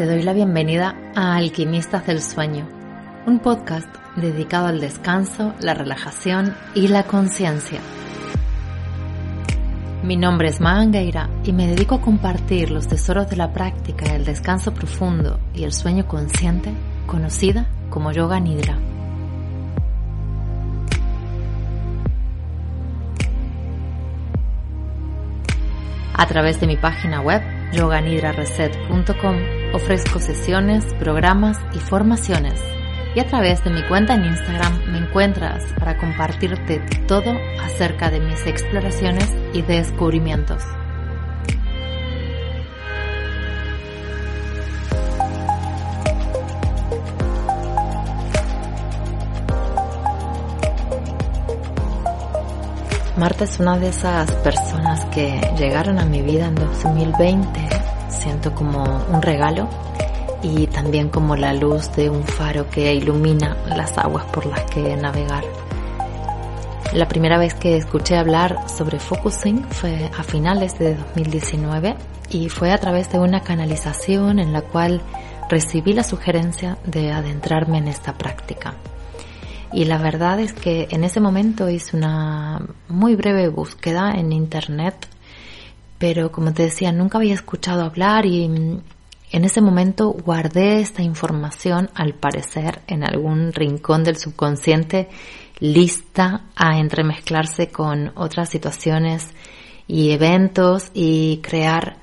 Te doy la bienvenida a Alquimistas del Sueño, un podcast dedicado al descanso, la relajación y la conciencia. Mi nombre es Mangueira y me dedico a compartir los tesoros de la práctica del descanso profundo y el sueño consciente, conocida como Yoga Nidra. A través de mi página web yoganidrareset.com ofrezco sesiones, programas y formaciones. Y a través de mi cuenta en Instagram me encuentras para compartirte todo acerca de mis exploraciones y descubrimientos. Marta es una de esas personas que llegaron a mi vida en 2020, siento como un regalo y también como la luz de un faro que ilumina las aguas por las que navegar. La primera vez que escuché hablar sobre focusing fue a finales de 2019 y fue a través de una canalización en la cual recibí la sugerencia de adentrarme en esta práctica. Y la verdad es que en ese momento hice una muy breve búsqueda en internet, pero como te decía, nunca había escuchado hablar y en ese momento guardé esta información, al parecer, en algún rincón del subconsciente, lista a entremezclarse con otras situaciones y eventos y crear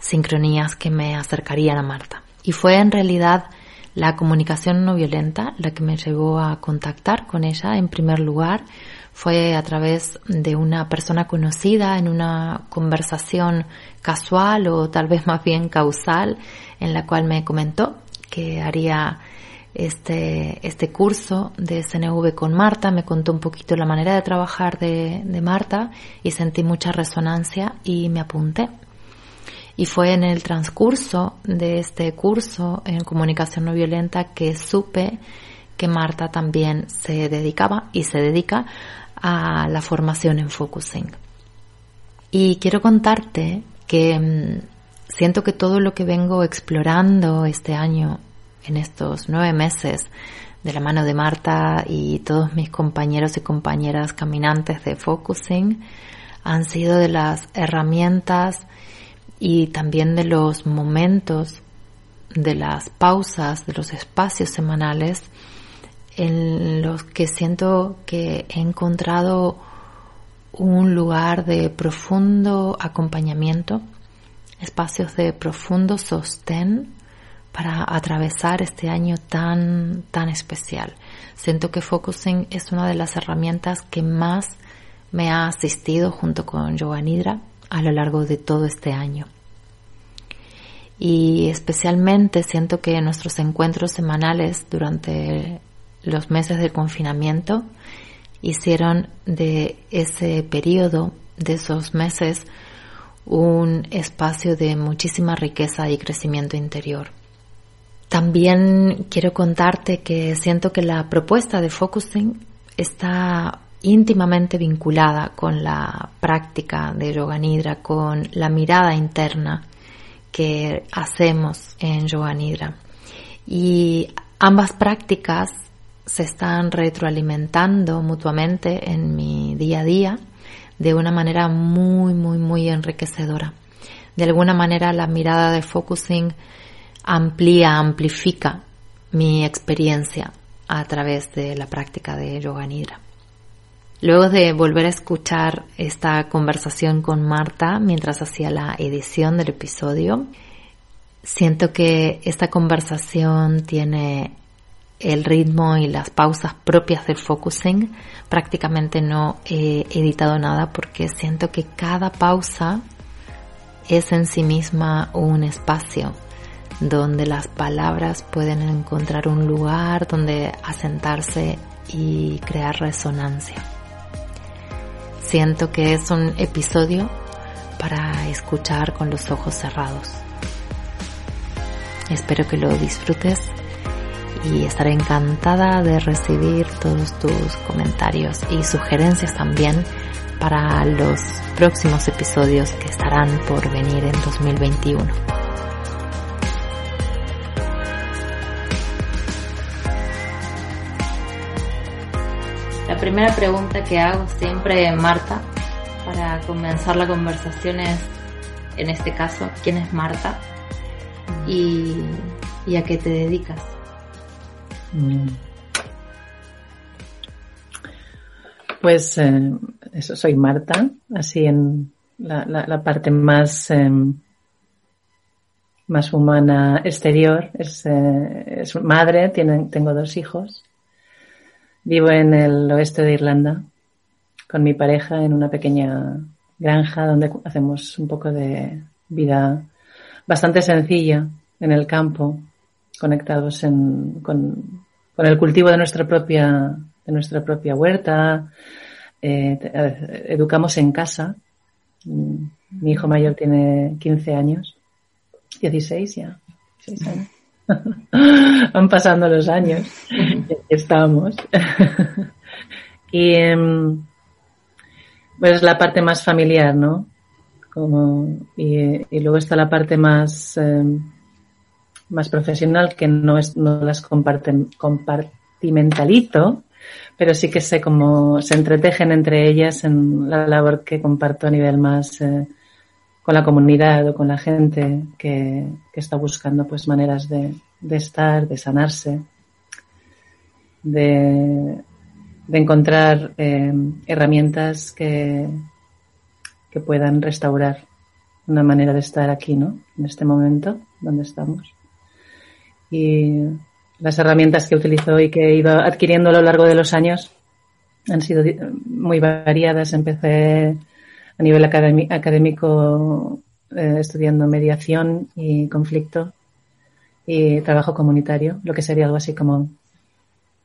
sincronías que me acercarían a Marta. Y fue en realidad la comunicación no violenta, la que me llevó a contactar con ella en primer lugar, fue a través de una persona conocida en una conversación casual o tal vez más bien causal, en la cual me comentó que haría este, este curso de SNV con Marta, me contó un poquito la manera de trabajar de, de Marta y sentí mucha resonancia y me apunté. Y fue en el transcurso de este curso en comunicación no violenta que supe que Marta también se dedicaba y se dedica a la formación en focusing. Y quiero contarte que mm, siento que todo lo que vengo explorando este año, en estos nueve meses, de la mano de Marta y todos mis compañeros y compañeras caminantes de focusing, han sido de las herramientas y también de los momentos, de las pausas, de los espacios semanales en los que siento que he encontrado un lugar de profundo acompañamiento, espacios de profundo sostén para atravesar este año tan, tan especial. Siento que Focusing es una de las herramientas que más me ha asistido junto con Yoga Nidra a lo largo de todo este año. Y especialmente siento que nuestros encuentros semanales durante los meses de confinamiento hicieron de ese periodo, de esos meses, un espacio de muchísima riqueza y crecimiento interior. También quiero contarte que siento que la propuesta de focusing está íntimamente vinculada con la práctica de yoga nidra, con la mirada interna que hacemos en yoga nidra. Y ambas prácticas se están retroalimentando mutuamente en mi día a día de una manera muy, muy, muy enriquecedora. De alguna manera la mirada de focusing amplía, amplifica mi experiencia a través de la práctica de yoga nidra. Luego de volver a escuchar esta conversación con Marta mientras hacía la edición del episodio, siento que esta conversación tiene el ritmo y las pausas propias del focusing. Prácticamente no he editado nada porque siento que cada pausa es en sí misma un espacio donde las palabras pueden encontrar un lugar donde asentarse y crear resonancia. Siento que es un episodio para escuchar con los ojos cerrados. Espero que lo disfrutes y estaré encantada de recibir todos tus comentarios y sugerencias también para los próximos episodios que estarán por venir en 2021. La primera pregunta que hago siempre, Marta, para comenzar la conversación es, en este caso, ¿quién es Marta? ¿Y, a qué te dedicas? Mm. Pues eh, eso soy Marta, así en la, parte más, em, más humana exterior. Es, eh, es madre, tengo dos hijos. Vivo en el oeste de Irlanda con mi pareja en una pequeña granja donde hacemos un poco de vida bastante sencilla en el campo, conectados con, con, el cultivo de nuestra propia, de nuestra propia huerta, eh, educamos en casa. Mm, mi hijo mayor tiene 15 años, 16 ya. Van pasando los años y aquí estamos. y pues la parte más familiar, ¿no? Como, y, luego está la parte más, em, más profesional que no, es, no las comparten, compartimentalizo, pero sí que sé cómo se entretejen entre ellas en la labor que comparto a nivel más eh, con la comunidad o con la gente que, está buscando pues maneras de, estar, de sanarse, de, encontrar eh, herramientas que, que puedan restaurar una manera de estar aquí, ¿no? En este momento donde estamos. Y las herramientas que utilizo y que he ido adquiriendo a lo largo de los años han sido muy variadas. Empecé a nivel académico eh, estudiando mediación y conflicto y trabajo comunitario, lo que sería algo así como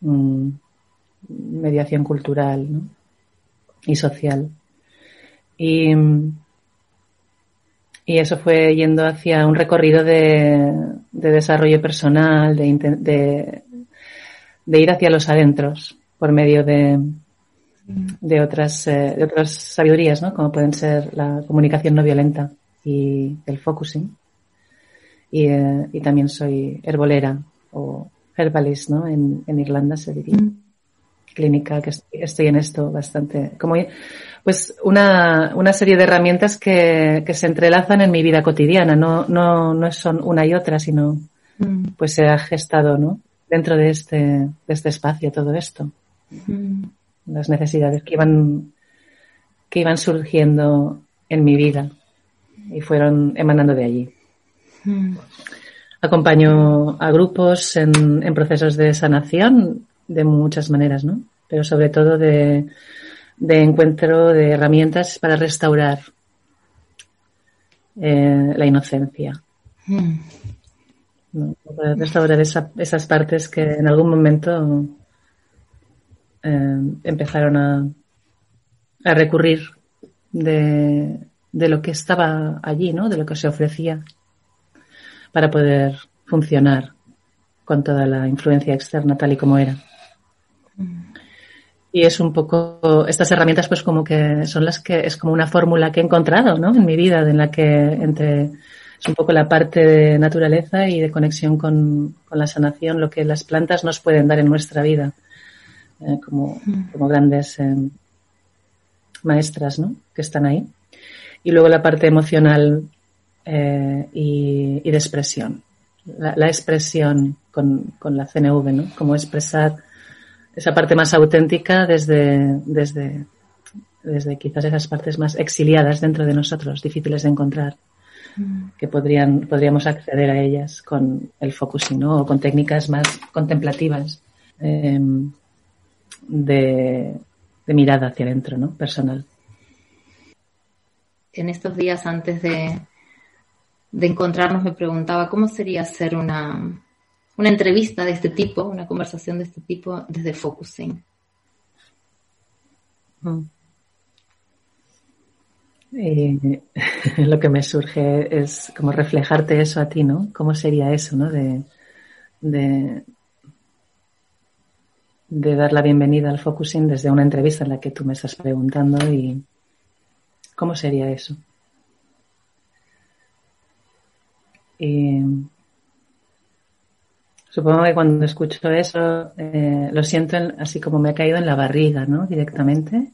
mm, mediación cultural y social. Y, y eso fue yendo hacia un recorrido de, desarrollo personal, de, de, ir hacia los adentros por medio de, de otras, eh, de otras sabidurías, ¿no? Como pueden ser la comunicación no violenta y el focusing. Y, eh, y también soy herbolera o herbalist, ¿no? En, en Irlanda se diría. Mm. Clínica, que estoy, en esto bastante. Como, pues una, una serie de herramientas que, que se entrelazan en mi vida cotidiana. No, no, no son una y otra, sino mm. pues se ha gestado, ¿no? Dentro de este, de este espacio todo esto. Mm las necesidades que iban, que iban surgiendo en mi vida y fueron emanando de allí. Hmm. Acompaño a grupos en, en, procesos de sanación de muchas maneras, ¿no? Pero sobre todo de, de encuentro de herramientas para restaurar eh, la inocencia. Hmm. Para restaurar esas partes que en algún momento eh, empezaron a, a recurrir de, de, lo que estaba allí, ¿no? De lo que se ofrecía para poder funcionar con toda la influencia externa tal y como era. Y es un poco, estas herramientas pues como que son las que, es como una fórmula que he encontrado, ¿no? En mi vida, en la que entre, es un poco la parte de naturaleza y de conexión con, con la sanación, lo que las plantas nos pueden dar en nuestra vida. Eh, como, como, grandes eh, maestras ¿no? que están ahí. Y luego la parte emocional eh, y, y, de expresión. La, la expresión con, con, la CNV, ¿no? Como expresar esa parte más auténtica desde, desde, desde quizás esas partes más exiliadas dentro de nosotros, difíciles de encontrar, mm. que podrían, podríamos acceder a ellas con el focusing, ¿no? O con técnicas más contemplativas. Eh, de, mirada hacia adentro, ¿no? Personal. En estos días antes de, de encontrarnos, me preguntaba cómo sería hacer una, una entrevista de este tipo, una conversación de este tipo desde Focusing. Mm. Eh, lo que me surge es como reflejarte eso a ti, ¿no? ¿Cómo sería eso, ¿no? De, de, de dar la bienvenida al focusing desde una entrevista en la que tú me estás preguntando y cómo sería eso. Y supongo que cuando escucho eso eh, lo siento así como me ha caído en la barriga, ¿no? Directamente.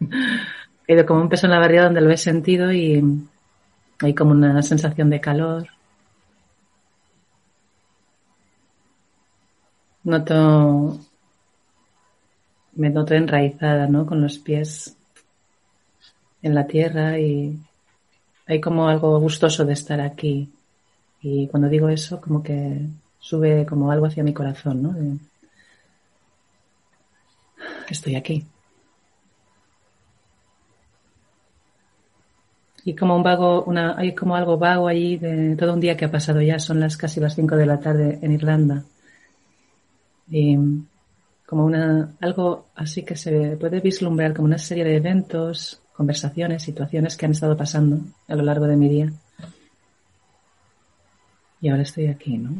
Ido como un peso en la barriga donde lo he sentido y hay como una sensación de calor. Noto, me noto enraizada, ¿no? Con los pies en la tierra y hay como algo gustoso de estar aquí. Y cuando digo eso, como que sube como algo hacia mi corazón, ¿no? estoy aquí. Y como un vago, una, hay como algo vago allí de todo un día que ha pasado ya, son las casi las 5 de la tarde en Irlanda. Y como una, algo así que se puede vislumbrar como una serie de eventos, conversaciones, situaciones que han estado pasando a lo largo de mi día. Y ahora estoy aquí, ¿no?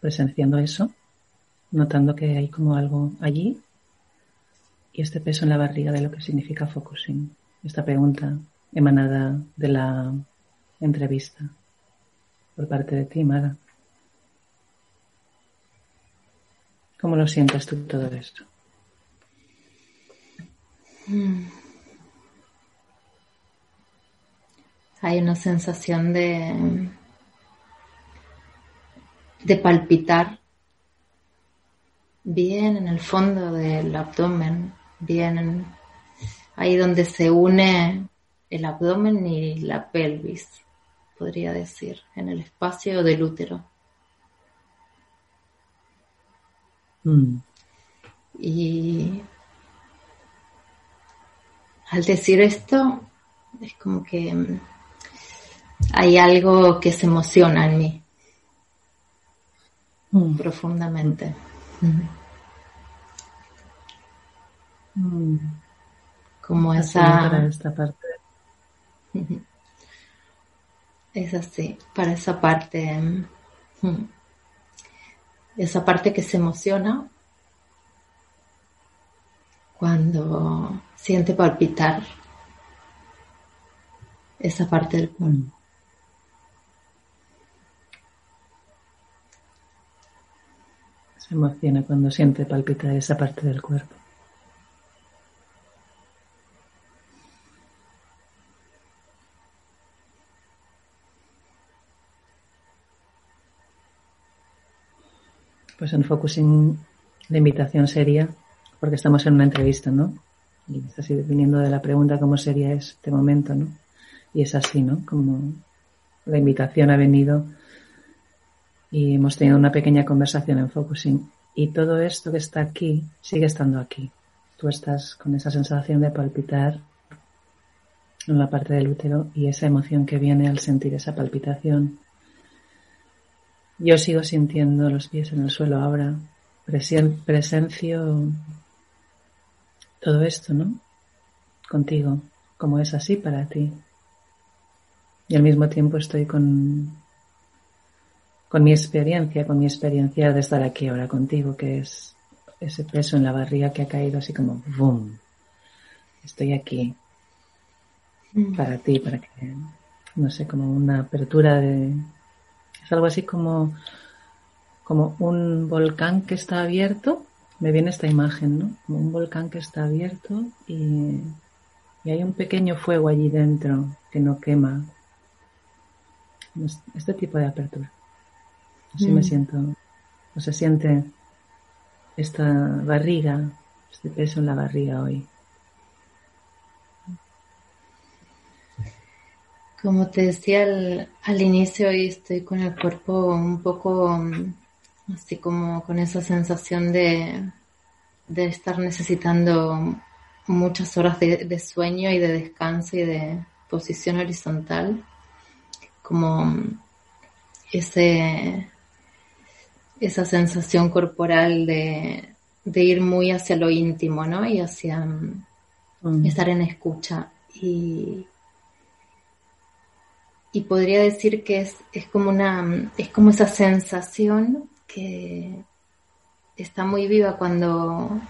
Presenciando eso, notando que hay como algo allí y este peso en la barriga de lo que significa focusing. Esta pregunta, emanada de la entrevista por parte de ti, Mara. ¿Cómo lo sientes tú todo esto? Mm. Hay una sensación de, de palpitar bien en el fondo del abdomen, bien ahí donde se une el abdomen y la pelvis, podría decir, en el espacio del útero. Mm. Y al decir esto, es como que mm, hay algo que se emociona en mí mm. profundamente. Como esa... Esta parte Es así, para esa parte, mm, esa parte que se emociona cuando siente palpitar esa parte del cuerpo. Se emociona cuando siente palpitar esa parte del cuerpo. Pues en Focusing la invitación sería, porque estamos en una entrevista, ¿no? Y estás viniendo de la pregunta cómo sería este momento, ¿no? Y es así, ¿no? Como la invitación ha venido y hemos tenido una pequeña conversación en Focusing. Y todo esto que está aquí sigue estando aquí. Tú estás con esa sensación de palpitar en la parte del útero y esa emoción que viene al sentir esa palpitación yo sigo sintiendo los pies en el suelo ahora. presencio todo esto, ¿no? Contigo, como es así para ti. Y al mismo tiempo estoy con, con mi experiencia, con mi experiencia de estar aquí ahora contigo, que es ese peso en la barriga que ha caído así como ¡boom! Estoy aquí mm. para ti, para que, no sé, como una apertura de, es algo así como, como un volcán que está abierto. Me viene esta imagen, ¿no? Como un volcán que está abierto y, hay un pequeño fuego allí dentro que no quema. Este tipo de apertura. Así me mm. siento. O se siente esta barriga, este peso en la barriga hoy. Como te decía al, inicio, hoy estoy con el cuerpo un poco mm, así como con esa sensación de, estar necesitando muchas horas de, sueño y de descanso y de posición horizontal. Como mm, ese, esa sensación corporal de, ir muy hacia lo íntimo, ¿no? Y hacia mm. estar en escucha. Y, y podría decir que es, es, como una, es como esa sensación que está muy viva cuando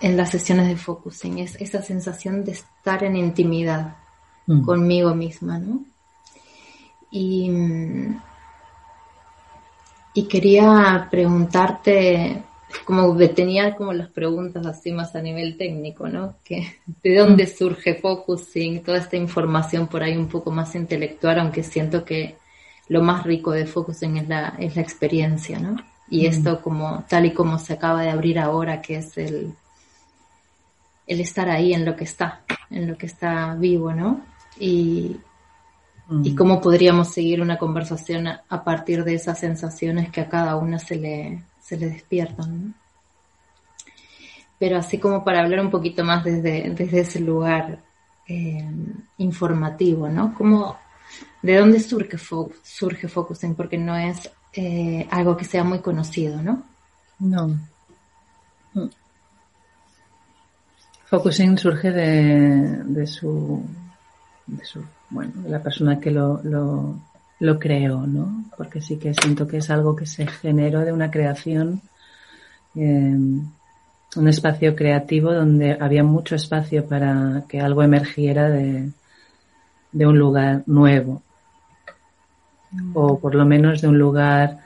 en las sesiones de focusing, es esa sensación de estar en intimidad mm. conmigo misma, ¿no? Y, y quería preguntarte, como tenía como las preguntas así más a nivel técnico, ¿no? Que, ¿De dónde mm. surge focusing? Toda esta información por ahí un poco más intelectual, aunque siento que lo más rico de focusing es la, es la experiencia, ¿no? Y mm. esto como tal y como se acaba de abrir ahora, que es el, el estar ahí en lo que está, en lo que está vivo, ¿no? Y, y mm. cómo podríamos seguir una conversación a, partir de esas sensaciones que a cada una se le, se le despiertan. ¿no? Pero así como para hablar un poquito más desde, desde ese lugar eh, informativo, ¿no? Como, ¿De dónde surge, surge Focusing? Porque no es eh, algo que sea muy conocido, ¿no? No. Focusing surge de, de, su, de su, bueno, de la persona que lo, lo creó, ¿no? Porque sí que siento que es algo que se generó de una creación, eh, un espacio creativo donde había mucho espacio para que algo emergiera de, de un lugar nuevo, o por lo menos de un lugar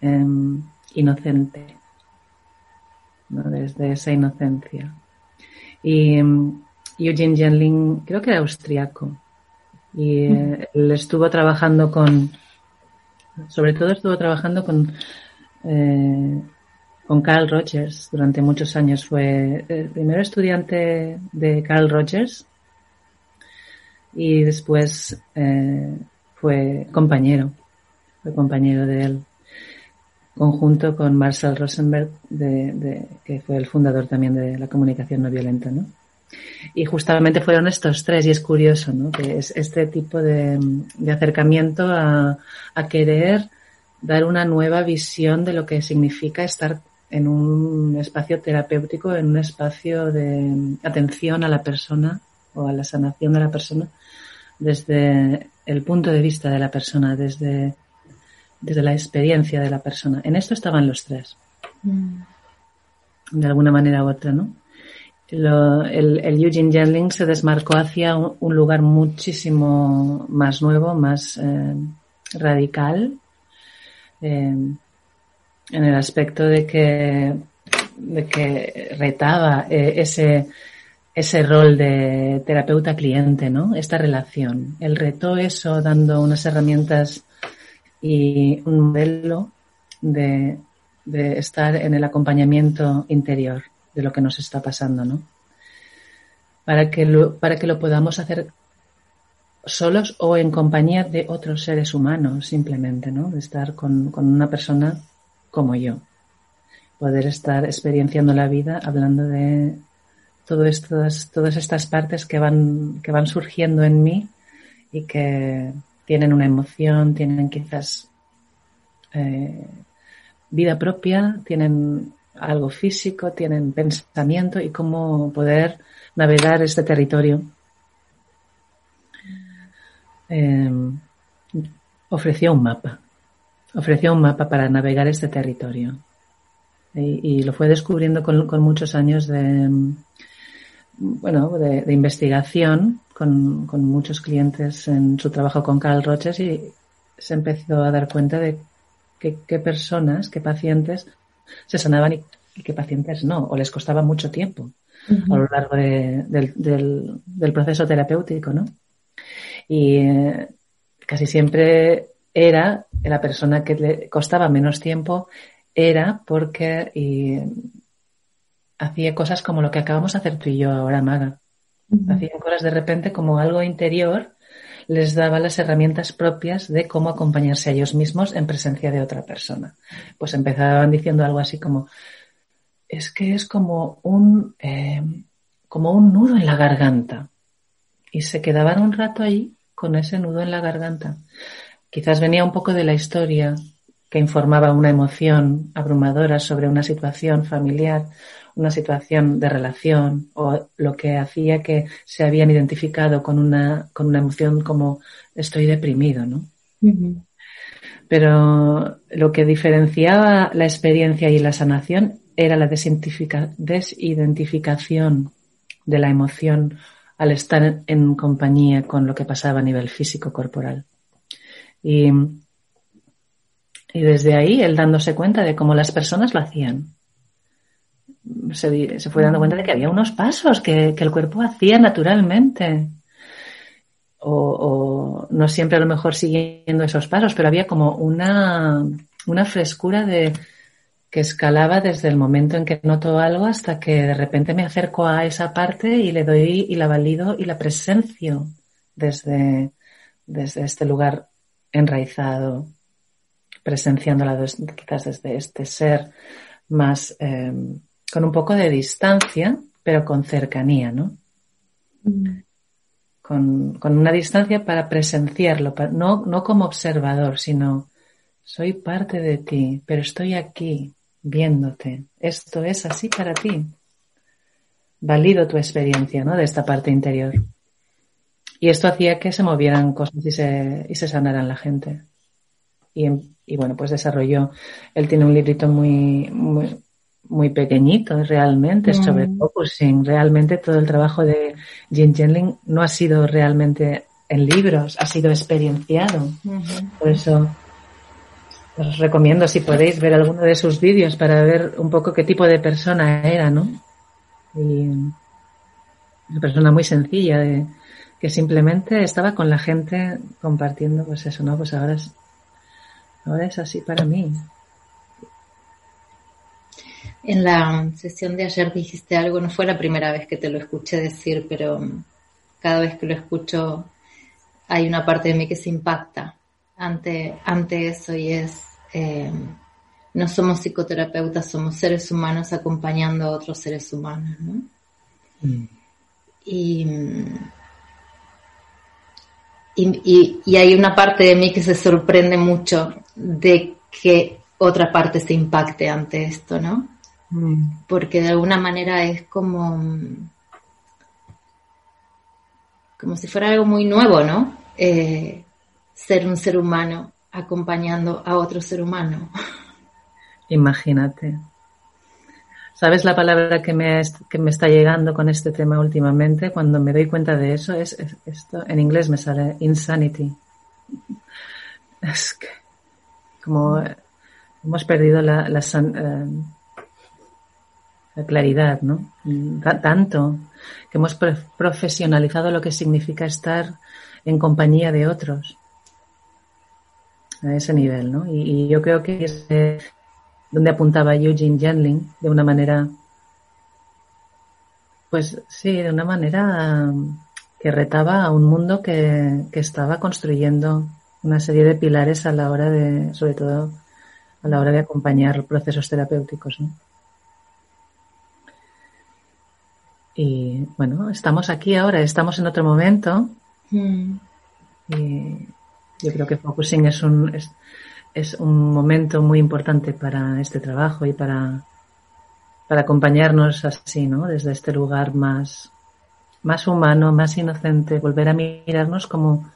em, inocente, desde esa inocencia. Y em, Eugene Genling, creo que era austriaco, y eh, él estuvo trabajando con, sobre todo estuvo trabajando con, eh, con Carl Rogers durante muchos años. Fue el primer estudiante de Carl Rogers y después eh, fue compañero, fue compañero de él, conjunto con Marcel Rosenberg, de, que fue el fundador también de la comunicación no violenta, ¿no? Y justamente fueron estos tres, y es curioso, ¿no? Que es este tipo de, acercamiento a, a, querer dar una nueva visión de lo que significa estar en un espacio terapéutico, en un espacio de atención a la persona o a la sanación de la persona desde el punto de vista de la persona, desde, desde la experiencia de la persona. En esto estaban los tres. Mm. De alguna manera u otra, ¿no? El, Eugene Jendling se desmarcó hacia un, lugar muchísimo más nuevo, más eh, radical, eh, en el aspecto de que, de que retaba eh, ese, ese rol de terapeuta-cliente, ¿no? Esta relación. Él retó eso dando unas herramientas y un modelo de, de estar en el acompañamiento interior de lo que nos está pasando, ¿no? Para que lo, para que lo podamos hacer solos o en compañía de otros seres humanos, simplemente, ¿no? De estar con, con una persona como yo. Poder estar experienciando la vida hablando de todo estas, todas estas partes que van, que van surgiendo en mí y que tienen una emoción, tienen quizás eh, vida propia, tienen algo físico, tienen pensamiento y cómo poder navegar este territorio. Eh, ofreció un mapa, ofreció un mapa para navegar este territorio. Y, lo fue descubriendo con, muchos años de, bueno, de, investigación con, con, muchos clientes en su trabajo con Carl Rogers y se empezó a dar cuenta de qué personas, qué pacientes se sanaban y, qué pacientes no, o les costaba mucho tiempo a lo largo del, del, proceso terapéutico, ¿no? Y eh, casi siempre era la persona que le costaba menos tiempo, era porque y, hacía cosas como lo que acabamos de hacer tú y yo ahora, Maga. Hacía cosas de repente como algo interior les daba las herramientas propias de cómo acompañarse a ellos mismos en presencia de otra persona. Pues empezaban diciendo algo así como, es que es como un, eh, como un nudo en la garganta. Y se quedaban un rato ahí con ese nudo en la garganta. quizás venía un poco de la historia que informaba una emoción abrumadora sobre una situación familiar, una situación de relación o lo que hacía que se habían identificado con una, con una emoción como estoy deprimido, ¿no? Pero lo que diferenciaba la experiencia y la sanación era la desidentificación de la emoción al estar en compañía con lo que pasaba a nivel físico corporal. Y, y desde ahí él dándose cuenta de cómo las personas lo hacían. Se, se fue dando cuenta de que había unos pasos que, que el cuerpo hacía naturalmente. O, no siempre a lo mejor siguiendo esos pasos, pero había como una, una frescura de, que escalaba desde el momento en que noto algo hasta que de repente me acerco a esa parte y le doy y la valido y la presencio desde, desde este lugar enraizado, presenciándola quizás desde este ser más eh, con un poco de distancia, pero con cercanía, ¿no? Mm. Con, con, una distancia para presenciarlo, no, no como observador, sino soy parte de ti, pero estoy aquí viéndote. Esto es así para ti. Valido tu experiencia, ¿no? De esta parte interior. Y esto hacía que se movieran cosas y se, y se sanaran la gente. Y, y, bueno, pues desarrolló. Él tiene un librito muy, muy, muy pequeñito realmente mm. sobre focusing. Realmente todo el trabajo de Jim Jenling no ha sido realmente en libros, ha sido experienciado. Por eso os recomiendo si podéis ver alguno de sus vídeos para ver un poco qué tipo de persona era, ¿no? Y una persona muy sencilla de, que simplemente estaba con la gente compartiendo, pues eso, ¿no? Pues ahora es, ahora es así para mí. En la sesión de ayer dijiste algo, no fue la primera vez que te lo escuché decir, pero cada vez que lo escucho hay una parte de mí que se impacta ante, ante eso y es, eh, no somos psicoterapeutas, somos seres humanos acompañando a otros seres humanos, ¿no? Mm. Y y, hay una parte de mí que se sorprende mucho de que otra parte se impacte ante esto, ¿no? Porque de alguna manera es como, como si fuera algo muy nuevo, ¿no? Eh, ser un ser humano acompañando a otro ser humano. Imagínate. ¿Sabes la palabra que me, que me está llegando con este tema últimamente? Cuando me doy cuenta de eso, es, esto, en inglés me sale insanity. Es que, como hemos perdido la, la, eh, la claridad, ¿no? tanto que hemos profesionalizado lo que significa estar en compañía de otros. A ese nivel, ¿no? Y, yo creo que ese, donde apuntaba Eugene Jendling de una manera, pues sí, de una manera que retaba a un mundo que, que estaba construyendo una serie de pilares a la hora de, sobre todo, a la hora de acompañar procesos terapéuticos. ¿no? Y bueno, estamos aquí ahora, estamos en otro momento. Mm. Y yo creo que focusing es un, es, es un momento muy importante para este trabajo y para, para acompañarnos así, ¿no? Desde este lugar más, más humano, más inocente, volver a mirarnos como,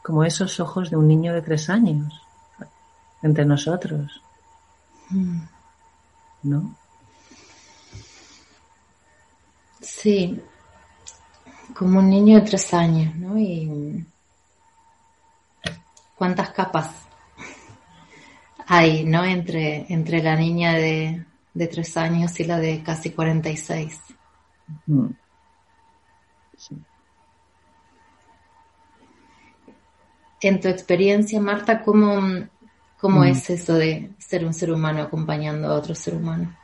como esos ojos de un niño de tres años entre nosotros. ¿No? Sí, como un niño de tres años, ¿no? Y cuántas capas hay, ¿no? Entre, entre la niña de, de tres años y la de casi 46. Mm. En tu experiencia, Marta, ¿cómo, cómo mm. es eso de ser un ser humano acompañando a otro ser humano?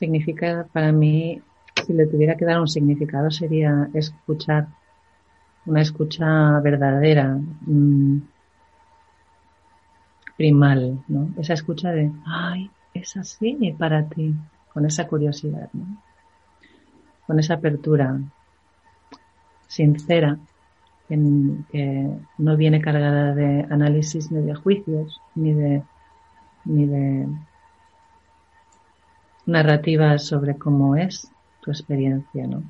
Significa para mí si le tuviera que dar un significado sería escuchar, una escucha verdadera, mm, primal, ¿no? Esa escucha de, ay, es así para ti, con esa curiosidad, con esa apertura sincera que no viene cargada de análisis ni de juicios ni de ni de narrativas sobre cómo es tu experiencia, ¿no?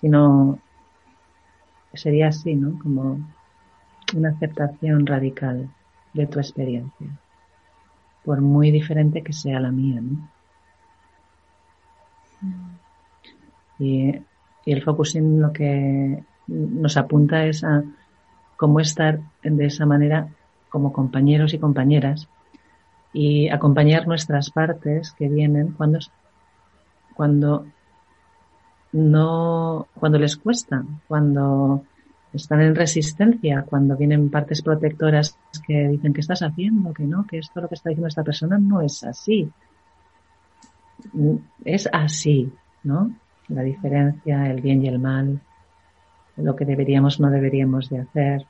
Sino sería así, ¿no? Como una aceptación radical de tu experiencia, por muy diferente que sea la mía, ¿no? Y, y el focusing lo que nos apunta es a cómo estar de esa manera como compañeros y compañeras y acompañar nuestras partes que vienen cuando, cuando no, cuando les cuesta, cuando están en resistencia, cuando vienen partes protectoras que dicen que estás haciendo, que no, que esto lo que está diciendo esta persona no es así. Es así, ¿no? La diferencia, el bien y el mal, lo que deberíamos, no deberíamos de hacer,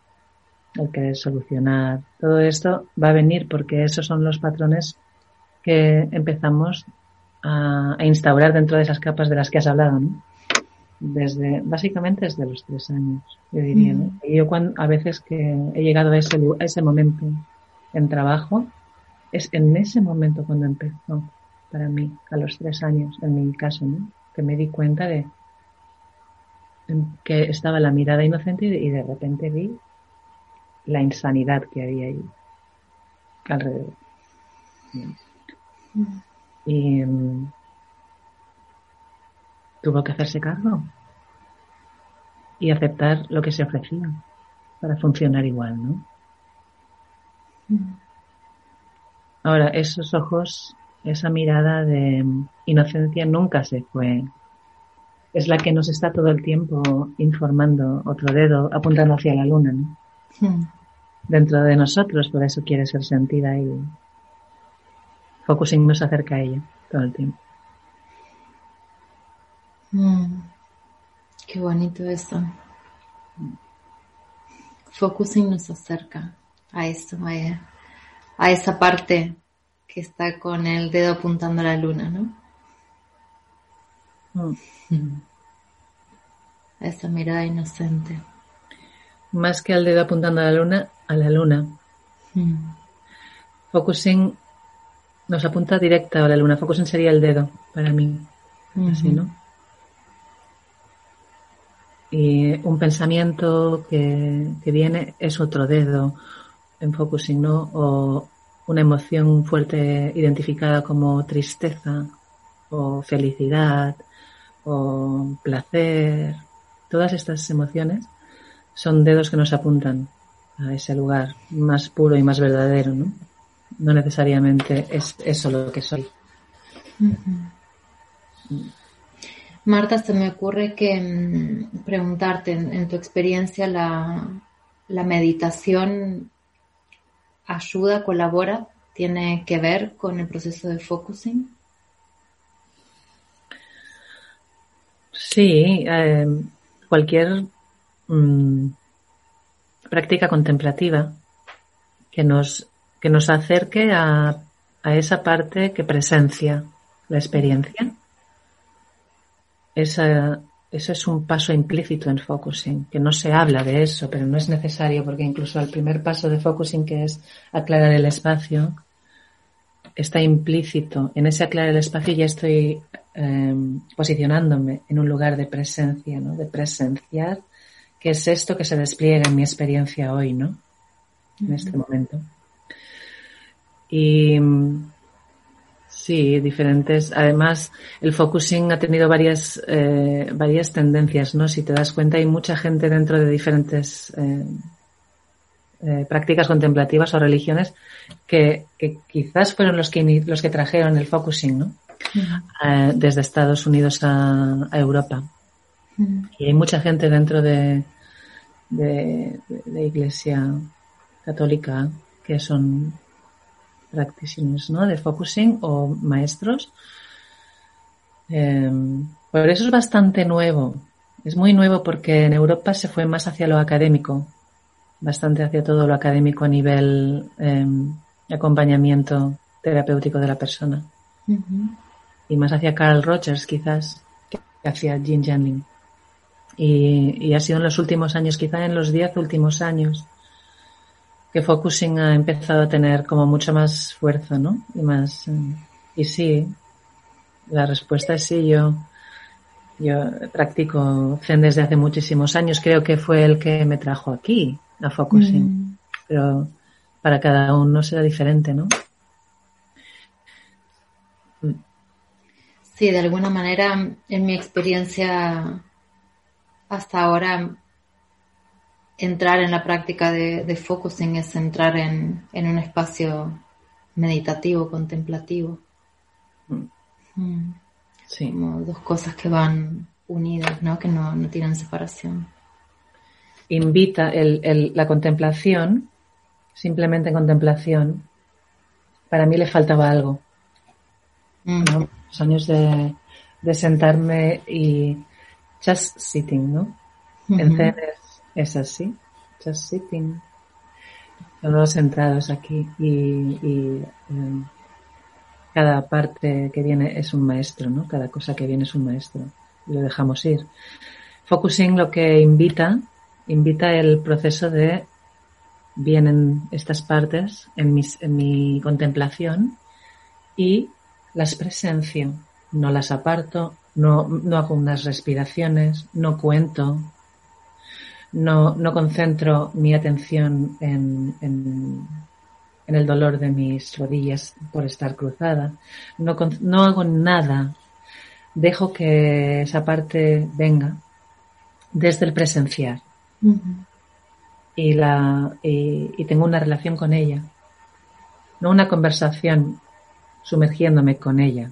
el querer solucionar. Todo esto va a venir porque esos son los patrones que empezamos a, instaurar dentro de esas capas de las que has hablado, ¿no? Desde, básicamente desde los tres años, yo diría, ¿no? Y yo cuando, a veces que he llegado a ese, a ese momento en trabajo, es en ese momento cuando empezó para mí, a los tres años, en mi caso, ¿no? Que me di cuenta de que estaba la mirada inocente y de repente vi la insanidad que había ahí alrededor. Y mm, tuvo que hacerse cargo y aceptar lo que se ofrecía para funcionar igual, ¿no? Ahora, esos ojos, esa mirada de inocencia nunca se fue. Es la que nos está todo el tiempo informando, otro dedo apuntando hacia la luna, ¿no? Hmm dentro de nosotros, por eso quiere ser sentida y focusing nos acerca a ella todo el tiempo. Mm. qué bonito eso. Focusing nos acerca a eso, a, esa parte que está con el dedo apuntando a la luna, ¿no? Mm. Mm. A esa mirada inocente. Más que al dedo apuntando a la luna, a la luna. Mm. Focusing nos apunta directa a la luna. Focusing sería el dedo para mí. Así, ¿no? Y un pensamiento que, que, viene es otro dedo en focusing, ¿no? O una emoción fuerte identificada como tristeza o felicidad o placer. Todas estas emociones son dedos que nos apuntan a ese lugar más puro y más verdadero, ¿no? No necesariamente es eso lo que soy. Marta, se me ocurre que mm, preguntarte, en, tu experiencia, la, la, meditación ayuda, colabora, tiene que ver con el proceso de focusing? Sí, eh, cualquier mm, práctica contemplativa que nos, que nos acerque a, a esa parte que presencia la experiencia. Esa, eso es un paso implícito en focusing, que no se habla de eso, pero no es necesario porque incluso el primer paso de focusing, que es aclarar el espacio, está implícito. En ese aclarar el espacio ya estoy em, posicionándome en un lugar de presencia, ¿no? de presenciar ¿Qué es esto que se despliega en mi experiencia hoy, ¿no? En este momento. Y sí, diferentes. Además, el focusing ha tenido varias, eh, varias tendencias, ¿no? Si te das cuenta, hay mucha gente dentro de diferentes eh, eh, prácticas contemplativas o religiones que, quizás fueron los que, los que trajeron el focusing, ¿no? desde Estados Unidos a Europa. Y hay mucha gente dentro de, de, de, Iglesia Católica que son practitioners, ¿no? De focusing o maestros. Eh, por eso es bastante nuevo. Es muy nuevo porque en Europa se fue más hacia lo académico, bastante hacia todo lo académico a nivel eh, acompañamiento terapéutico de la persona. y más hacia Carl Rogers quizás que hacia Jim Jennings. Y, y, ha sido en los últimos años, quizá en los diez últimos años, que focusing ha empezado a tener como mucho más fuerza, ¿no? Y más, eh, y sí, la respuesta es sí, yo, yo practico Zen desde hace muchísimos años, creo que fue el que me trajo aquí, a focusing, mm. pero para cada uno será diferente, ¿no? Sí, de alguna manera, en mi experiencia hasta ahora, entrar en la práctica de, focusing es entrar en, un espacio meditativo, contemplativo. Mm. Mm. Sí. Como dos cosas que van unidas, ¿no? Que no, tienen separación. Invita la contemplación, simplemente contemplación. Para mí le faltaba algo. Mm. Los años de, sentarme y just sitting, ¿no? En es así, just sitting. Solo sentados aquí y, em, cada parte que viene es un maestro, ¿no? Cada cosa que viene es un maestro. Y lo dejamos ir. Focusing lo que invita, invita el proceso de vienen estas partes en, mis, en mi contemplación y las presencio. No las aparto, no, no hago unas respiraciones, no cuento, no, no concentro mi atención en, en, el dolor de mis rodillas por estar cruzada. No, no hago nada. Dejo que esa parte venga desde el presenciar. y, la, y, y tengo una relación con ella. No una conversación sumergiéndome con ella.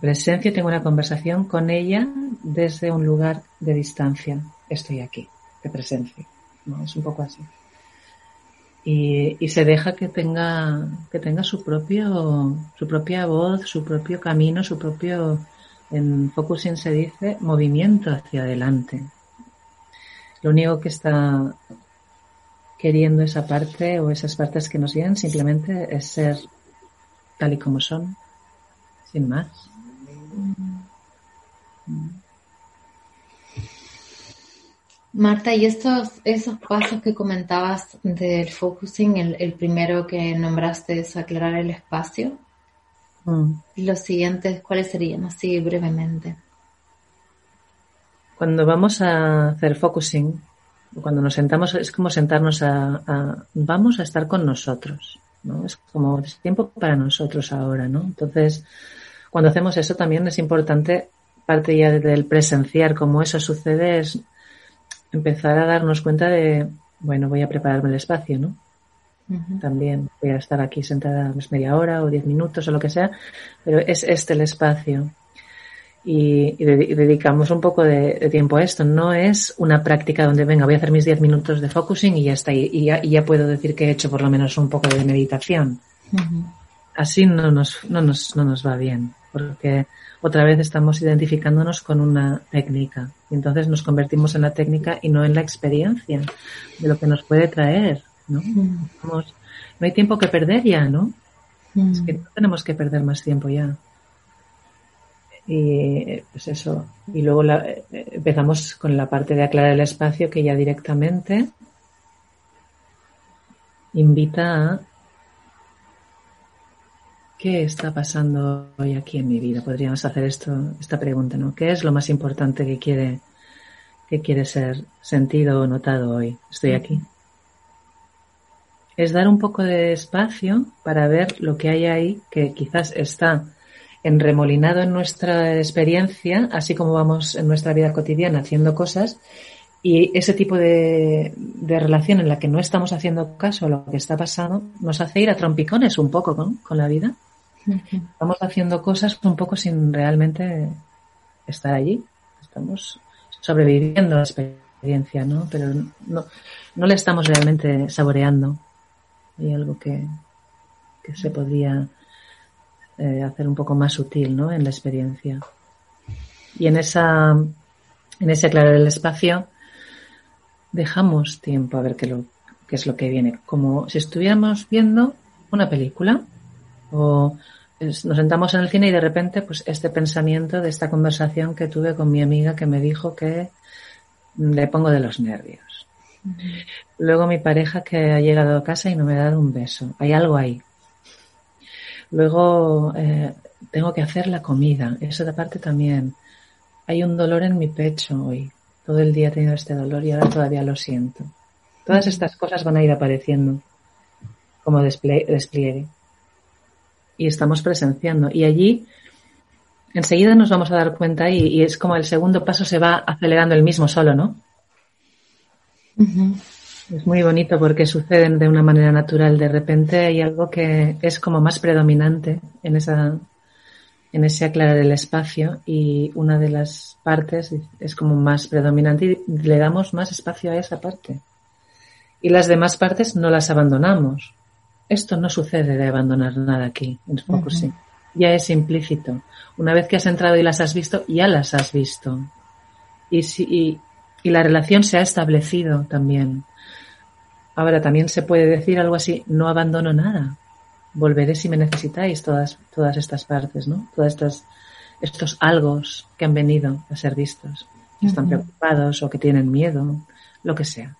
Presencia tengo una conversación con ella desde un lugar de distancia. Estoy aquí presencia. ¿no? Es un poco así. Y, y, se deja que tenga, que tenga su propio, su propia voz, su propio camino, su propio, en focusing se dice, movimiento hacia adelante. Lo único que está queriendo esa parte o esas partes que nos guían simplemente es ser tal y como son, sin más. Marta, y estos esos pasos que comentabas del focusing, el, primero que nombraste es aclarar el espacio. Mm. Los siguientes, ¿cuáles serían? Así brevemente. Cuando vamos a hacer focusing, cuando nos sentamos, es como sentarnos a, vamos a estar con nosotros, ¿no? Es como es tiempo para nosotros ahora, ¿no? Entonces, cuando hacemos eso también es importante, parte ya del presenciar cómo eso sucede, es empezar a darnos cuenta de, bueno, voy a prepararme el espacio, ¿no? También voy a estar aquí sentada pues, media hora o diez minutos o lo que sea, pero es este el espacio. Y, dedicamos un poco de, tiempo a esto. No es una práctica donde, venga, voy a hacer mis diez minutos de focusing y ya está. Y, ya, y ya, puedo decir que he hecho por lo menos un poco de meditación. Así no nos, no, nos, no nos va bien, porque otra vez estamos identificándonos con una técnica. Y entonces nos convertimos en la técnica y no en la experiencia de lo que nos puede traer, ¿no? Mm. no hay tiempo que perder ya, ¿no? Es que mm. no tenemos que perder más tiempo ya. Y pues eso. Y luego eh, empezamos con la parte de aclarar el espacio que ya directamente invita a ¿Qué está pasando hoy aquí en mi vida? Podríamos hacer esto, esta pregunta, ¿no? ¿Qué es lo más importante que quiere, que quiere ser sentido o notado hoy? Estoy aquí. Es dar un poco de espacio para ver lo que hay ahí que quizás está enremolinado en nuestra experiencia, así como vamos en nuestra vida cotidiana haciendo cosas, y ese tipo de, de, relación en la que no estamos haciendo caso a lo que está pasando nos hace ir a trompicones un poco con la vida. Estamos haciendo cosas un poco sin realmente estar allí. Estamos sobreviviendo la experiencia, ¿no? Pero no, no le estamos realmente saboreando. Hay algo que, que se podría eh, hacer un poco más sutil, ¿no? En la experiencia. Y en esa, en ese aclarar el espacio, dejamos tiempo a ver qué, lo, qué es lo que viene. Como si estuviéramos viendo una película o nos sentamos en el cine y de repente, pues este pensamiento de esta conversación que tuve con mi amiga que me dijo que le pongo de los nervios. Luego mi pareja que ha llegado a casa y no me ha dado un beso. Hay algo ahí. Luego eh, tengo que hacer la comida. Eso de parte también. Hay un dolor en mi pecho hoy. Todo el día he tenido este dolor y ahora todavía lo siento. Todas estas cosas van a ir apareciendo como despliegue. Y estamos presenciando. Y allí enseguida nos vamos a dar cuenta y, es como el segundo paso se va acelerando el mismo solo, ¿no? Es muy bonito porque suceden de una manera natural. De repente hay algo que es como más predominante en esa, en ese aclarar el espacio y una de las partes es como más predominante y le damos más espacio a esa parte. Y las demás partes no las abandonamos. Esto no sucede de abandonar nada aquí en Focusing. Ya es implícito. Una vez que has entrado y las has visto, ya las has visto. Y, si, y la relación se ha establecido también. Ahora también se puede decir algo así, no abandono nada. Volveré si me necesitáis todas, todas estas partes, ¿no? Todas estas, estos algos que han venido a ser vistos, que están preocupados o que tienen miedo, lo que sea.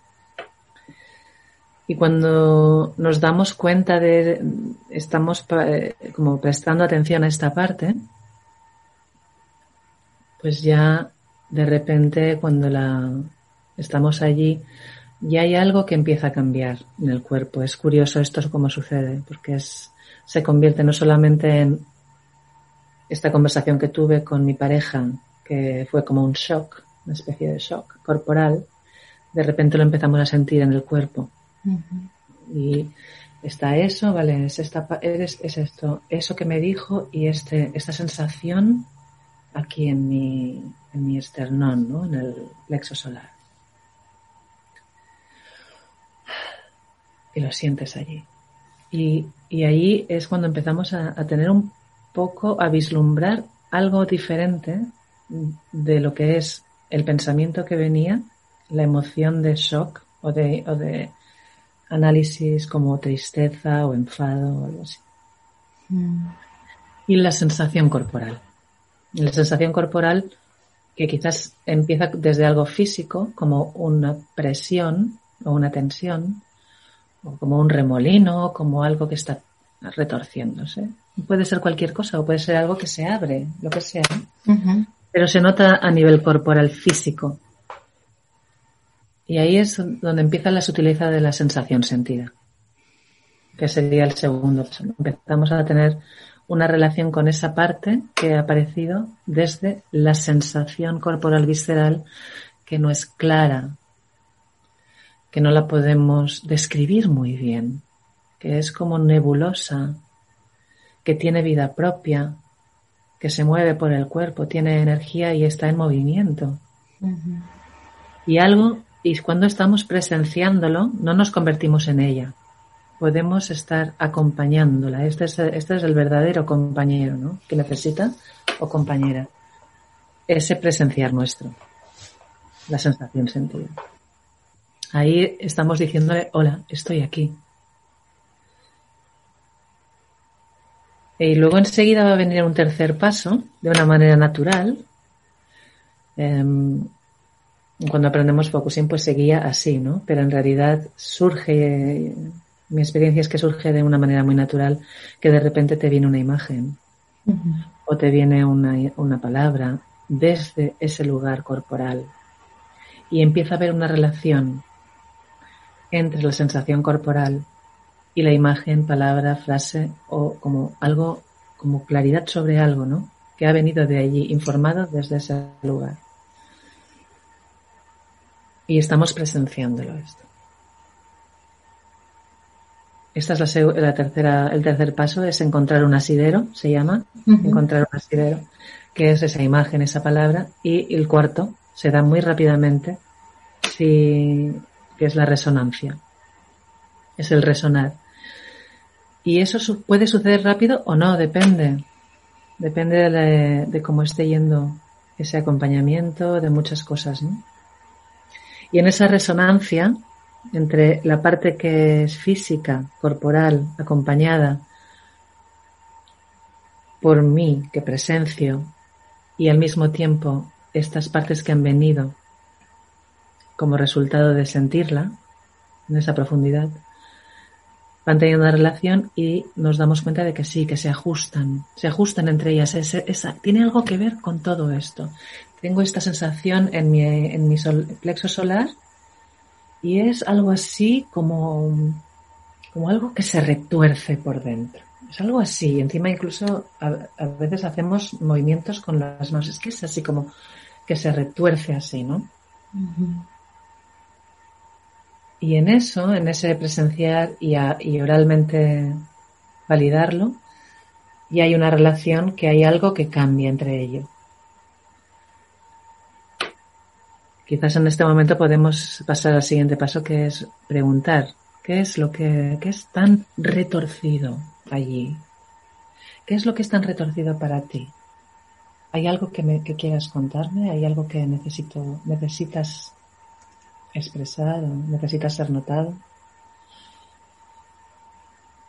Y cuando nos damos cuenta de, estamos eh, como prestando atención a esta parte, pues ya de repente cuando la estamos allí, ya hay algo que empieza a cambiar en el cuerpo. Es curioso esto cómo sucede, porque es, se convierte no solamente en esta conversación que tuve con mi pareja, que fue como un shock, una especie de shock corporal, de repente lo empezamos a sentir en el cuerpo. Y está eso, vale, es, esta, es, es esto, eso que me dijo y este, esta sensación aquí en mi, en mi esternón, ¿no? en el plexo solar. y lo sientes allí. Y, y ahí es cuando empezamos a, tener un poco, a vislumbrar algo diferente de lo que es el pensamiento que venía, la emoción de shock o de, o de análisis como tristeza o enfado o algo así. Mm. Y la sensación corporal. La sensación corporal que quizás empieza desde algo físico, como una presión o una tensión, como un remolino, como algo que está retorciéndose. Puede ser cualquier cosa o puede ser algo que se abre, lo que sea. Pero se nota a nivel corporal físico. Y ahí es donde empieza la sutileza de la sensación sentida, que sería el segundo. Empezamos a tener una relación con esa parte que ha aparecido desde la sensación corporal visceral que no es clara, que no la podemos describir muy bien, que es como nebulosa, que tiene vida propia, que se mueve por el cuerpo, tiene energía y está en movimiento. Y algo, y cuando estamos presenciándolo, no nos convertimos en ella. Podemos estar acompañándola. Este es, este es el verdadero compañero, ¿no? Que necesita o compañera. Ese presenciar nuestro. La sensación sentida. Ahí estamos diciéndole, hola, estoy aquí. Y luego enseguida va a venir un tercer paso, de una manera natural. Em, cuando aprendemos focusing, pues seguía así, ¿no? Pero en realidad surge, mi experiencia es que surge de una manera muy natural, que de repente te viene una imagen o te viene una, una palabra desde ese lugar corporal y empieza a haber una relación entre la sensación corporal y la imagen, palabra, frase o como algo, como claridad sobre algo, ¿no? Que ha venido de allí, informado desde ese lugar. Y estamos presenciándolo esto. Esta es la, tercera, el tercer paso es encontrar un asidero, se llama, encontrar un asidero, que es esa imagen, esa palabra, y el cuarto se da muy rápidamente si que es la resonancia. Es el resonar. Y eso puede suceder rápido o no, depende. Depende de, cómo esté yendo ese acompañamiento, de muchas cosas. Y en esa resonancia entre la parte que es física, corporal, acompañada, por mí que presencio y al mismo tiempo estas partes que han venido como resultado de sentirla en esa profundidad, van teniendo una relación y nos damos cuenta de que sí, que se ajustan, se ajustan entre ellas. esa, tiene algo que ver con todo esto. Tengo esta sensación en mi, en mi plexo solar y es algo así como, como algo que se retuerce por dentro. Es algo así. Encima incluso a, veces hacemos movimientos con las manos. Es que es así como que se retuerce así, ¿no? Y en eso, en ese presenciar y, y oralmente validarlo, y hay una relación que hay algo que cambia entre ellos. Quizás en este momento podemos pasar al siguiente paso que es preguntar qué es lo que qué es tan retorcido allí. ¿Qué es lo que es tan retorcido para ti? ¿Hay algo que, me, que quieras contarme? ¿Hay algo que necesito, necesitas expresar o necesitas ser notado?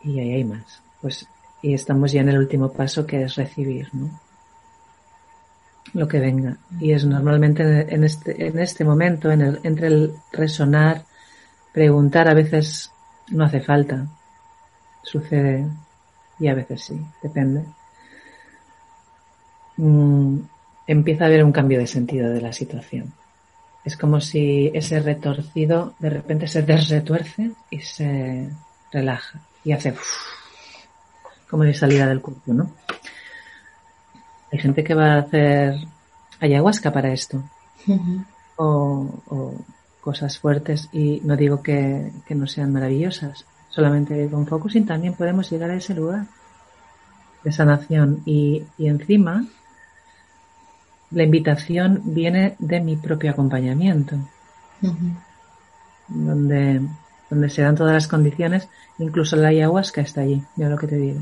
Y ahí hay más. Pues, y estamos ya en el último paso que es recibir, ¿no? Lo que venga. Y es normalmente en este, en este momento, en el, entre el resonar, preguntar, a veces no hace falta. Sucede y a veces sí, depende. Mm, empieza a haber un cambio de sentido de la situación. Es como si ese retorcido de repente se desretuerce y se relaja y hace como de salida del cuerpo, ¿no? Hay gente que va a hacer ayahuasca para esto. o, cosas fuertes y no digo que, que no sean maravillosas. Solamente con focusing también podemos llegar a ese lugar de sanación y, y encima la invitación viene de mi propio acompañamiento, donde, donde se dan todas las condiciones, incluso la ayahuasca está allí, ya lo que te digo.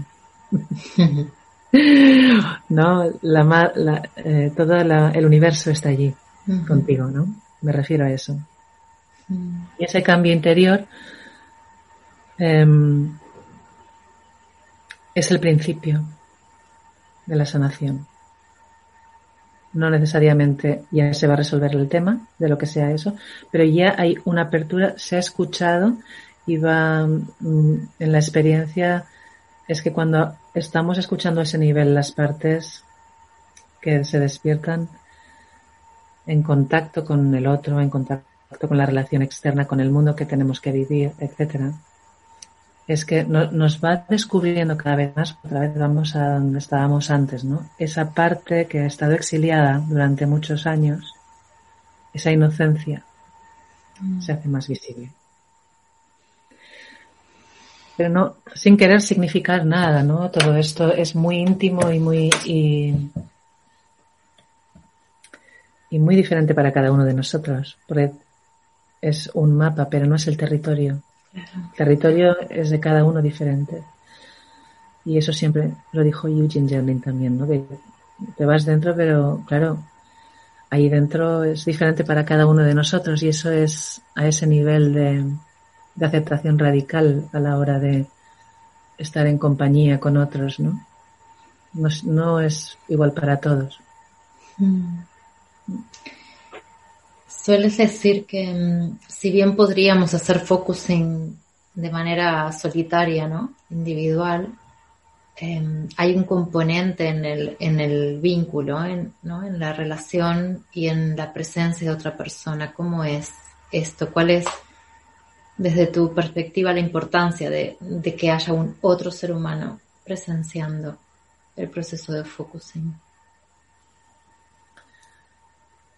no, la, la eh, todo el universo está allí contigo, ¿no? Me refiero a eso. Y ese cambio interior em, es el principio de la sanación no necesariamente ya se va a resolver el tema de lo que sea eso, pero ya hay una apertura, se ha escuchado y va mm, en la experiencia es que cuando estamos escuchando a ese nivel las partes que se despiertan en contacto con el otro, en contacto con la relación externa, con el mundo que tenemos que vivir, etcétera, es que nos va descubriendo cada vez más, otra vez vamos a donde estábamos antes, ¿no? Esa parte que ha estado exiliada durante muchos años, esa inocencia, mm. se hace más visible. Pero no, sin querer significar nada, ¿no? Todo esto es muy íntimo y muy, y, y muy diferente para cada uno de nosotros, porque es un mapa, pero no es el territorio. El territorio es de cada uno diferente. Y eso siempre lo dijo Eugene Jardin también, ¿no? Que te vas dentro, pero claro, ahí dentro es diferente para cada uno de nosotros y eso es a ese nivel de, de aceptación radical a la hora de estar en compañía con otros, ¿no? No, es igual para todos. Mm. Sueles decir que mm, si bien podríamos hacer focusing de manera solitaria, ¿no? Individual, em, hay un componente en el, en el vínculo, en, ¿no? en la relación y en la presencia de otra persona. ¿Cómo es esto? ¿Cuál es, desde tu perspectiva, la importancia de, que haya un otro ser humano presenciando el proceso de focusing?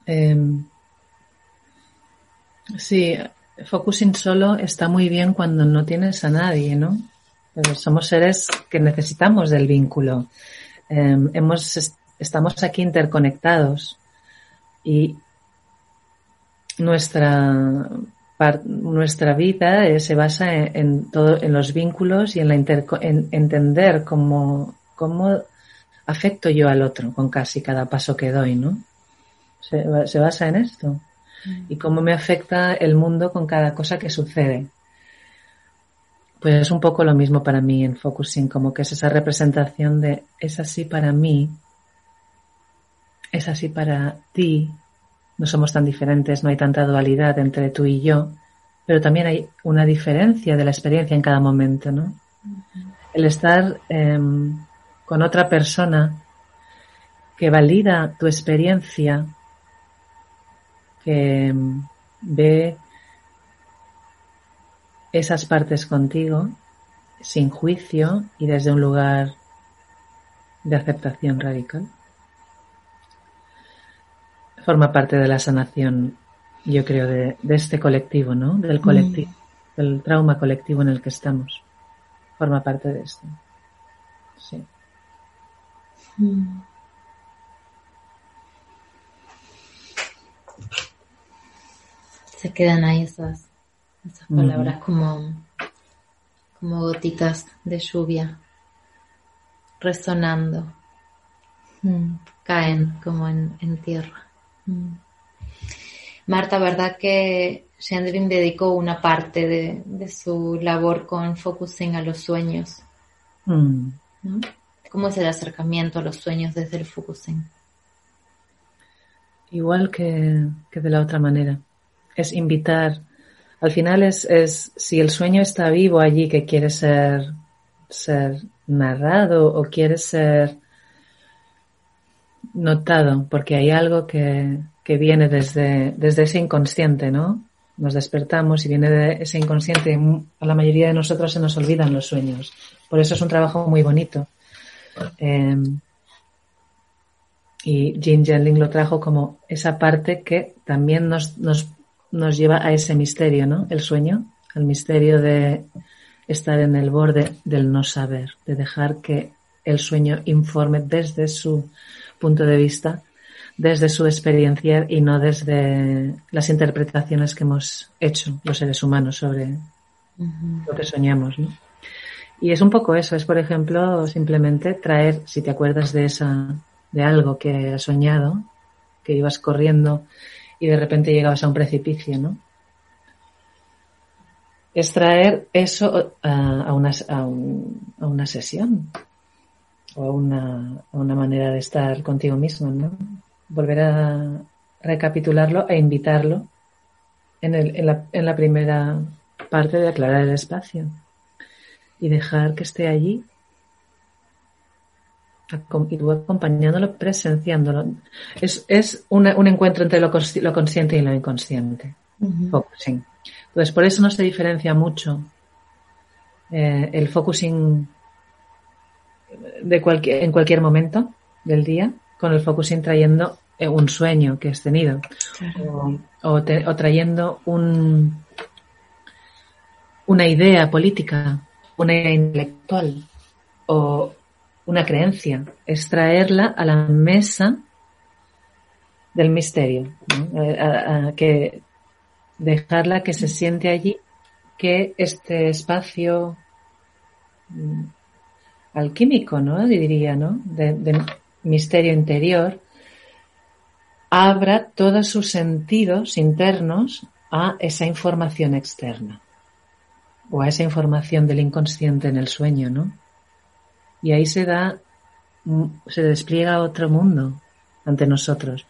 Em, Sí, focusing solo está muy bien cuando no tienes a nadie, ¿no? Pero somos seres que necesitamos del vínculo. Em, hemos, estamos aquí interconectados y nuestra, nuestra vida eh, se basa en, todo, en los vínculos y en, la en entender cómo, cómo afecto yo al otro con casi cada paso que doy, ¿no? se basa en esto y cómo me afecta el mundo con cada cosa que sucede. pues es un poco lo mismo para mí en focusing, como que es esa representación de es así para mí, es así para ti, no somos tan diferentes, no hay tanta dualidad entre tú y yo, pero también hay una diferencia de la experiencia en cada momento, ¿no? El estar em, con otra persona que valida tu experiencia, que em, ve esas partes contigo sin juicio y desde un lugar de aceptación radical. Forma parte de la sanación, yo creo, de, este colectivo, ¿no? Del colectivo, mm. del trauma colectivo en el que estamos. Forma parte de esto. Sí. Mm. Se quedan ahí esas esas palabras como, como gotitas de lluvia resonando. Mm. Caen como en, tierra. Mm. Marta, ¿verdad que Shandrin dedicó una parte de, su labor con focusing a los sueños? Mm. ¿Cómo es el acercamiento a los sueños desde el focusing? Igual que, que de la otra manera. Es invitar al final es, es si el sueño está vivo allí que quiere ser, ser narrado o quiere ser notado, porque hay algo que, que viene desde, desde ese inconsciente, ¿no? Nos despertamos y viene de ese inconsciente. A la mayoría de nosotros se nos olvidan los sueños. Por eso es un trabajo muy bonito. Em, y Jim Jenling lo trajo como esa parte que también nos, nos nos lleva a ese misterio, ¿no? El sueño, el misterio de estar en el borde del no saber, de dejar que el sueño informe desde su punto de vista, desde su experiencia y no desde las interpretaciones que hemos hecho los seres humanos sobre lo que soñamos, ¿no? Y es un poco eso, es por ejemplo simplemente traer, si te acuerdas de esa, de algo que has soñado, que ibas corriendo y de repente llegabas a un precipicio, ¿no? Es traer eso a, una, a, una sesión o a una, a una manera de estar contigo mismo, ¿no? Volver a recapitularlo e invitarlo en, el, en, la, en la primera parte de aclarar el espacio y dejar que esté allí y tú acompañándolo, presenciándolo. Es, es un encuentro entre lo, consciente y lo inconsciente. Focusing. Entonces, por eso no se diferencia mucho eh, el focusing de cualquier, en cualquier momento del día con el focusing trayendo eh, un sueño que has tenido. O, o, trayendo un, una idea política, una idea intelectual o, una creencia, es traerla a la mesa del misterio, que dejarla que se siente allí, que este espacio mm, alquímico, ¿no? Diría, ¿no? De, misterio interior, abra todos sus sentidos internos a esa información externa o a esa información del inconsciente en el sueño, ¿no? y ahí se da, se despliega otro mundo ante nosotros.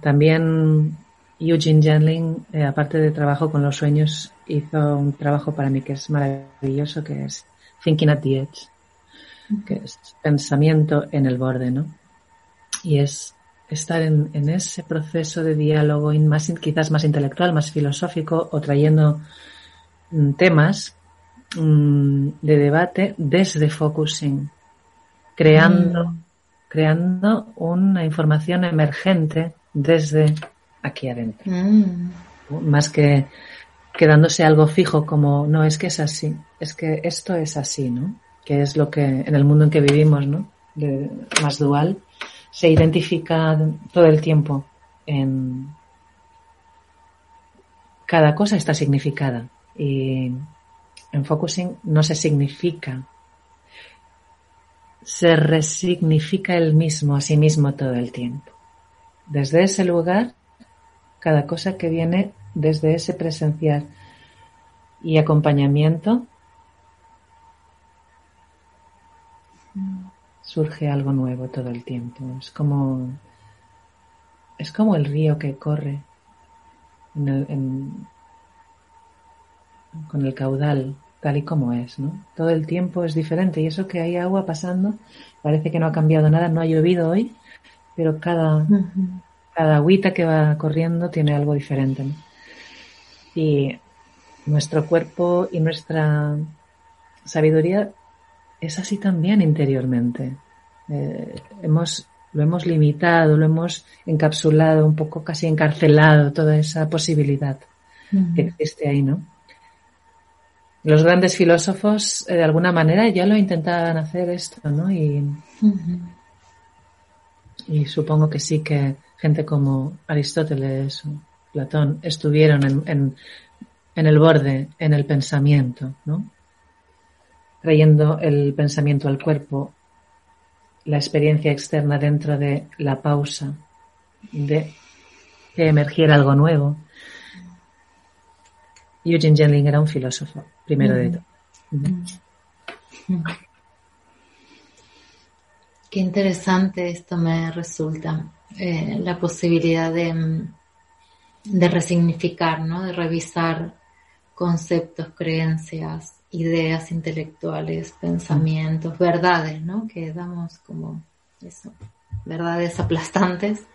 También Eugene Janling, eh, aparte de trabajo con los sueños, hizo un trabajo para mí que es maravilloso, que es Thinking at the Edge, que es pensamiento en el borde, ¿no? Y es estar en, en ese proceso de diálogo más, quizás más intelectual, más filosófico, o trayendo mm, temas Mm, de debate desde focusing, creando, mm. creando una información emergente desde aquí adentro. Mm. Más que quedándose algo fijo como, no, es que es así, es que esto es así, ¿no? Que es lo que en el mundo en que vivimos, ¿no? Más dual, se identifica todo el tiempo en cada cosa está significada y en focusing no se significa, se resignifica el mismo a sí mismo todo el tiempo. Desde ese lugar, cada cosa que viene desde ese presenciar y acompañamiento, surge algo nuevo todo el tiempo. Es como, es como el río que corre con el caudal tal y como es, ¿no? Todo el tiempo es diferente y eso que hay agua pasando parece que no ha cambiado nada, no ha llovido hoy, pero cada, cada agüita que va corriendo tiene algo diferente. Y nuestro cuerpo y nuestra sabiduría es así también interiormente. Eh, hemos, lo hemos limitado, lo hemos encapsulado, un poco casi encarcelado toda esa posibilidad que existe ahí, ¿no? Los grandes filósofos, eh, de alguna manera, ya lo intentaban hacer esto, ¿no? Y, y supongo que sí que gente como Aristóteles o Platón estuvieron en, en, en el borde, en el pensamiento, ¿no? trayendo el pensamiento al cuerpo, la experiencia externa dentro de la pausa, de que emergiera algo nuevo. Eugene Jennings era un filósofo, primero de todo. Qué interesante esto me resulta, eh, la posibilidad de, de resignificar, ¿no? de revisar conceptos, creencias, ideas intelectuales, pensamientos, verdades, ¿no? Que damos como eso, verdades aplastantes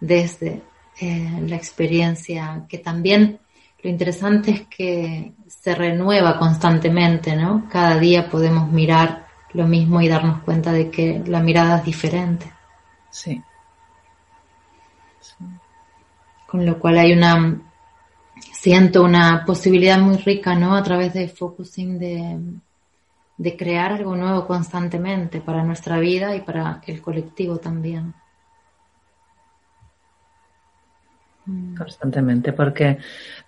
desde eh, la experiencia, que también lo interesante es que se renueva constantemente, ¿no? Cada día podemos mirar lo mismo y darnos cuenta de que la mirada es diferente. sí. Con lo cual hay una siento una posibilidad muy rica, ¿no? A través de focusing de, de crear algo nuevo constantemente para nuestra vida y para el colectivo también. Mm. Constantemente, porque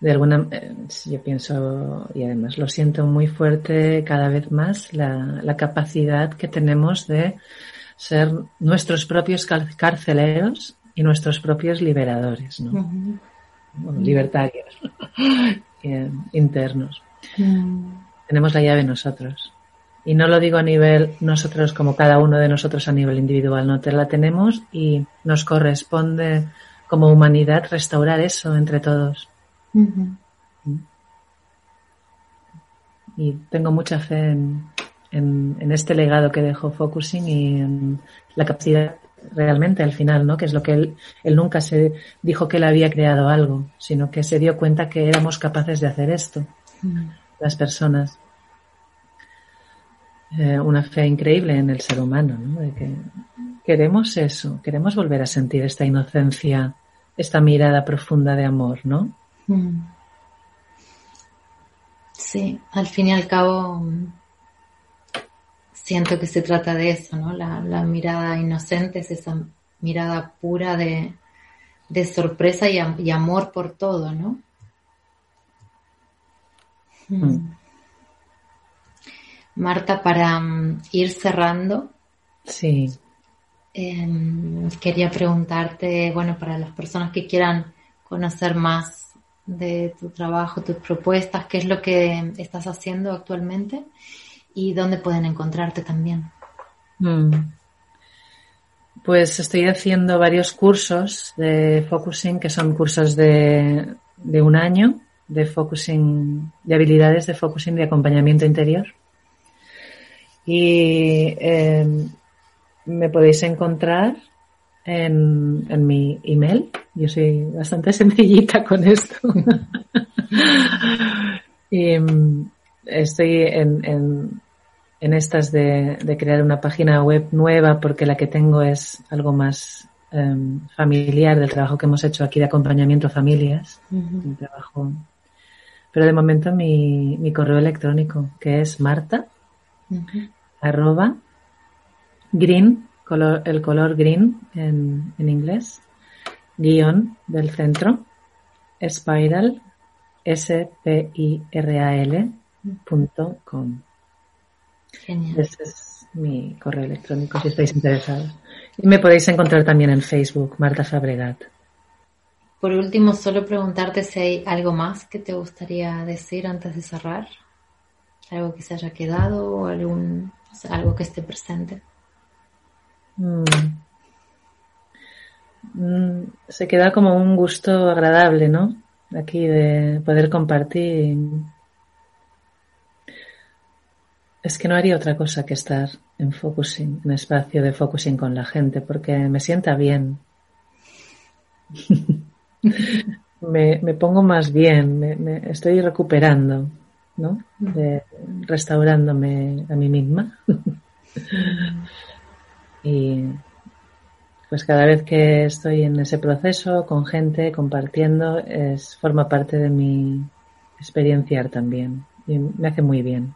de alguna eh, yo pienso y además lo siento muy fuerte cada vez más la, la capacidad que tenemos de ser nuestros propios carceleros y nuestros propios liberadores, ¿no? libertarios eh, internos. Mm. Tenemos la llave nosotros. Y no lo digo a nivel nosotros como cada uno de nosotros a nivel individual, no te la tenemos y nos corresponde como humanidad restaurar eso entre todos. Y tengo mucha fe en, en, este legado que dejó Focusing y en la capacidad realmente al final, ¿no? Que es lo que él, él nunca se dijo que él había creado algo, sino que se dio cuenta que éramos capaces de hacer esto, mm. las personas. Eh, una fe increíble en el ser humano, ¿no? De que queremos eso, queremos volver a sentir esta inocencia, esta mirada profunda de amor, ¿no? Mm. Sí, al fin y al cabo siento que se trata de eso, ¿no? La, mirada inocente es esa mirada pura de, sorpresa y, amor por todo, ¿no? Hmm. Mm. Marta, para mm, ir cerrando, sí. Em, quería preguntarte, bueno, para las personas que quieran conocer más de tu trabajo, tus propuestas, qué es lo que estás haciendo actualmente y dónde pueden encontrarte también. Mm. Pues estoy haciendo varios cursos de focusing, que son cursos de, de un año, de focusing, de habilidades de focusing de acompañamiento interior. Y em, me podéis encontrar en, en, mi email. Yo soy bastante sencillita con esto. y em, estoy en, en, en estas de, de, crear una página web nueva porque la que tengo es algo más um, familiar del trabajo que hemos hecho aquí de acompañamiento a familias. Uh trabajo. Pero de momento mi, mi, correo electrónico que es marta uh -huh. arroba green, color, el color green en, en inglés, guion del centro, spiral, S-P-I-R-A-L punto com. Ese es mi correo electrónico si estáis interesados. Y me podéis encontrar también en Facebook, Marta Fabregat. Por último, solo preguntarte si hay algo más que te gustaría decir antes de cerrar. Algo que se haya quedado o algún, algo que esté presente. Mm. Mm, se queda como un gusto agradable, ¿no? Aquí de poder compartir. Es que no haría otra cosa que estar en focusing, en espacio de focusing con la gente, porque me sienta bien. me, me, pongo más bien, me, estoy recuperando, ¿no? restaurándome a mí misma. y pues cada vez que estoy en ese proceso con gente, compartiendo, es, forma parte de mi experienciar también. Y me hace muy bien,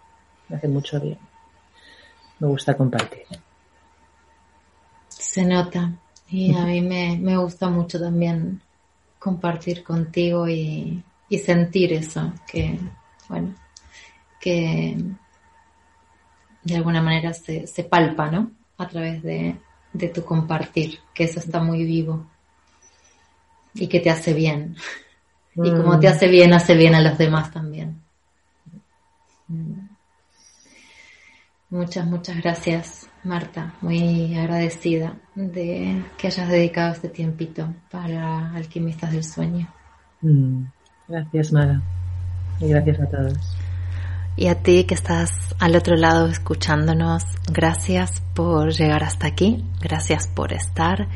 me hace mucho bien. Me gusta compartir. Se nota. Y a mí me, me gusta mucho también compartir contigo y, y sentir eso, que, bueno, que de alguna manera se, se palpa, ¿no? A través de, de tu compartir, que eso está muy vivo y que te hace bien. Y como te mm. hace bien, hace bien a los demás también. Mm. Muchas, muchas gracias, Marta. Muy agradecida de que hayas dedicado este tiempito para Alquimistas del Sueño. Mm. Gracias, Mara. Y gracias a todos. Y a ti que estás al otro lado escuchándonos, gracias por llegar hasta aquí, gracias por estar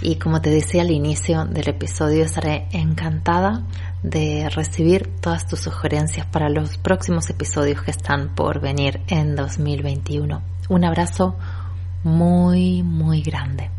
y como te decía al inicio del episodio estaré encantada de recibir todas tus sugerencias para los próximos episodios que están por venir en 2021. Un abrazo muy, muy grande.